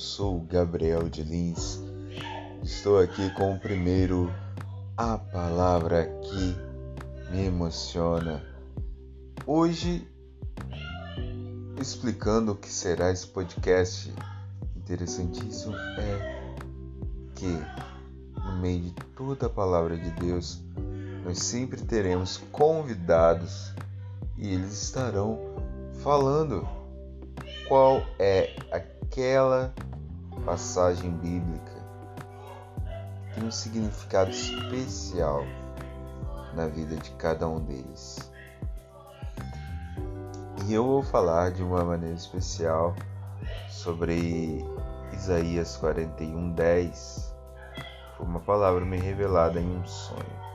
sou Gabriel de Lins. Estou aqui com o primeiro A Palavra que me emociona. Hoje, explicando o que será esse podcast interessantíssimo, é que no meio de toda a palavra de Deus, nós sempre teremos convidados e eles estarão falando qual é aquela passagem bíblica que tem um significado especial na vida de cada um deles. E eu vou falar de uma maneira especial sobre Isaías 41:10. Foi uma palavra me revelada em um sonho.